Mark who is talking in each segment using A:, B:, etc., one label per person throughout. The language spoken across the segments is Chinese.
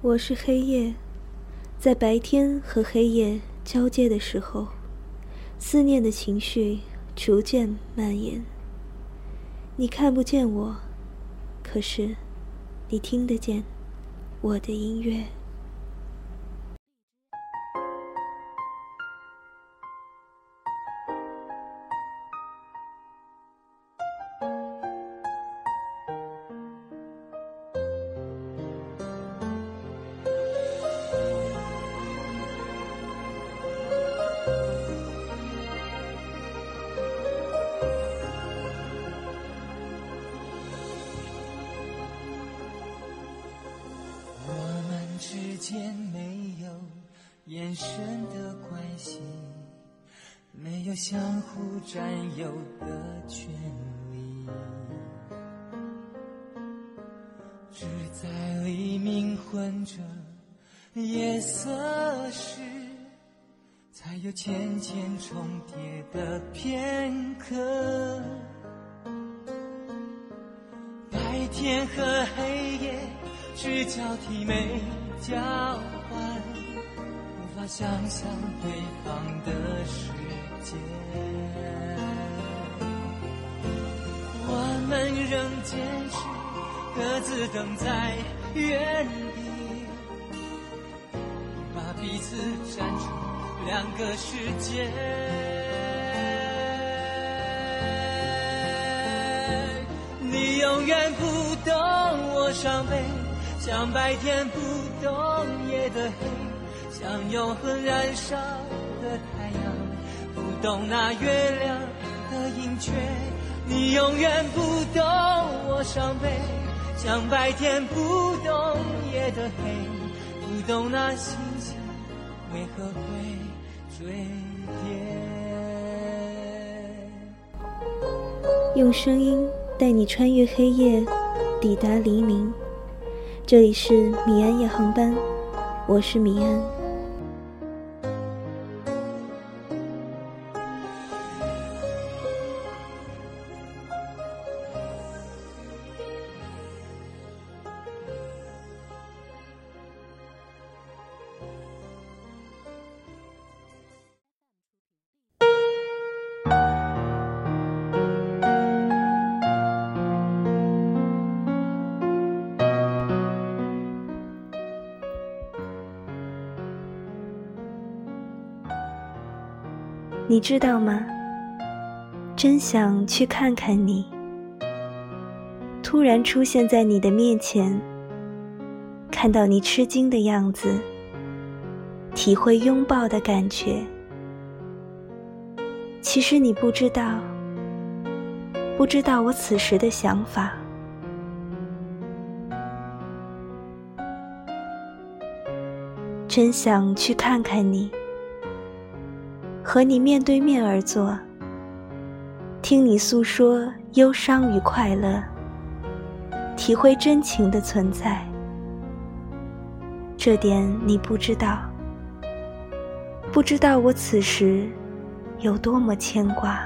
A: 我是黑夜，在白天和黑夜交接的时候，思念的情绪逐渐蔓延。你看不见我，可是你听得见我的音乐。
B: 间没有眼神的关系，没有相互占有的权利，只在黎明混着夜色时，才有浅浅重叠的片刻。白天和黑夜只交替没。交换，无法想象对方的世界。我们仍坚持各自等在原地，把彼此站出两个世界。你永远不懂我伤悲。像白天不懂夜的黑，像永恒燃烧的太阳，不懂那月亮的盈缺。你永远不懂我伤悲，像白天不懂夜的黑，不懂那星星为何会坠
A: 跌。用声音带你穿越黑夜，抵达黎明。这里是米安夜航班，我是米安。你知道吗？真想去看看你。突然出现在你的面前，看到你吃惊的样子，体会拥抱的感觉。其实你不知道，不知道我此时的想法。真想去看看你。和你面对面而坐，听你诉说忧伤与快乐，体会真情的存在。这点你不知道，不知道我此时有多么牵挂。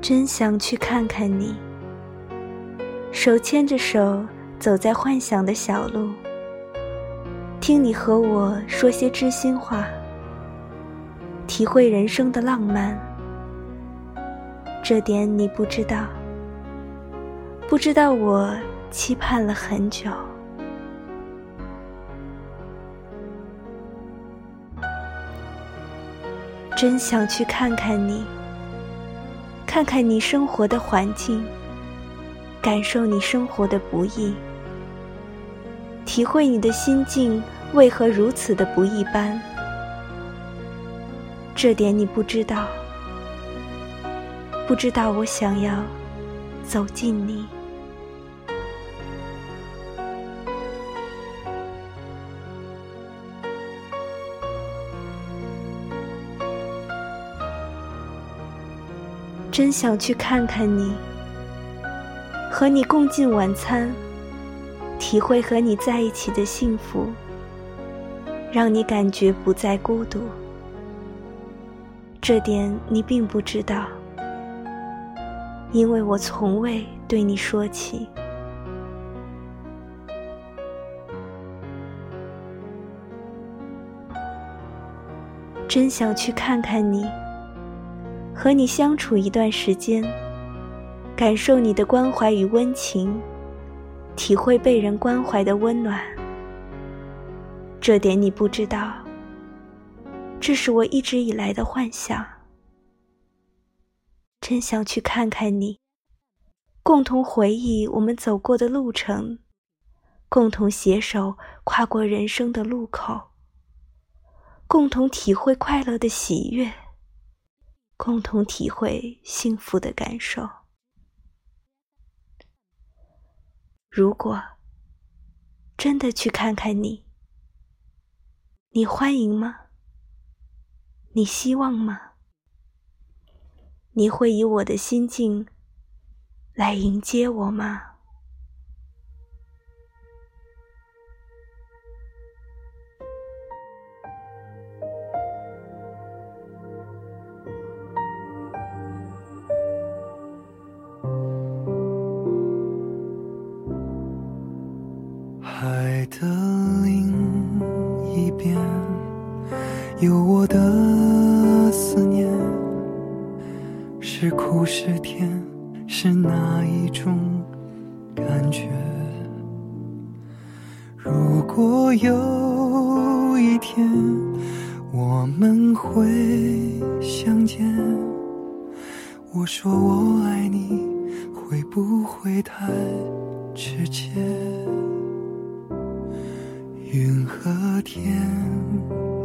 A: 真想去看看你。手牵着手走在幻想的小路，听你和我说些知心话，体会人生的浪漫。这点你不知道，不知道我期盼了很久。真想去看看你，看看你生活的环境。感受你生活的不易，体会你的心境为何如此的不一般。这点你不知道，不知道我想要走近你，真想去看看你。和你共进晚餐，体会和你在一起的幸福，让你感觉不再孤独。这点你并不知道，因为我从未对你说起。真想去看看你，和你相处一段时间，感受你的关怀与温情，体会被人关怀的温暖。这点你不知道，这是我一直以来的幻想。真想去看看你，共同回忆我们走过的路程，共同携手跨过人生的路口。共同体会快乐的喜悦，共同体会幸福的感受。如果真的去看看你，你欢迎吗？你希望吗？你会以我的心境来迎接我吗？
C: 有我的思念，是苦是甜，是哪一种感觉？如果有一天我们会相见，我说我爱你，会不会太直接？云和天。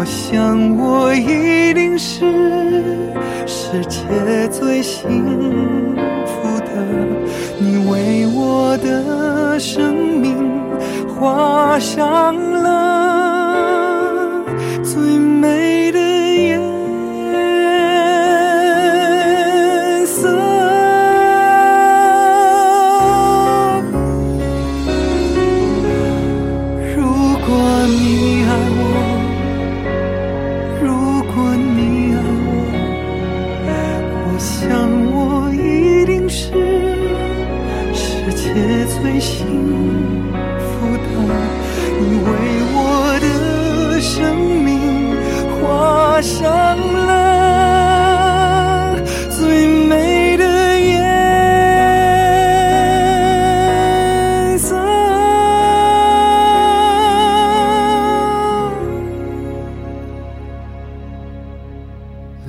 C: 我想我一定是世界最幸福的。你为我的生命画上了上了最美的颜色。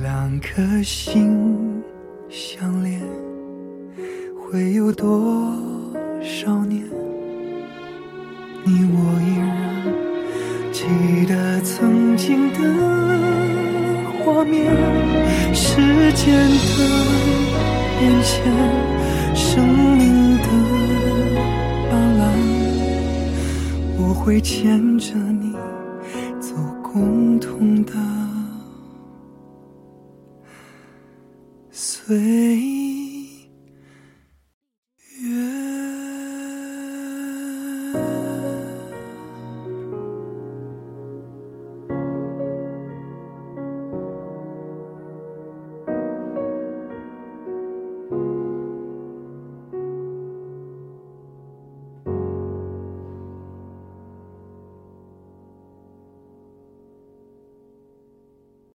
C: 两颗心相连，会有多少年？你我依然记得曾经的。面，时间的变迁，生命的斑斓，我会牵着你走共同的岁月。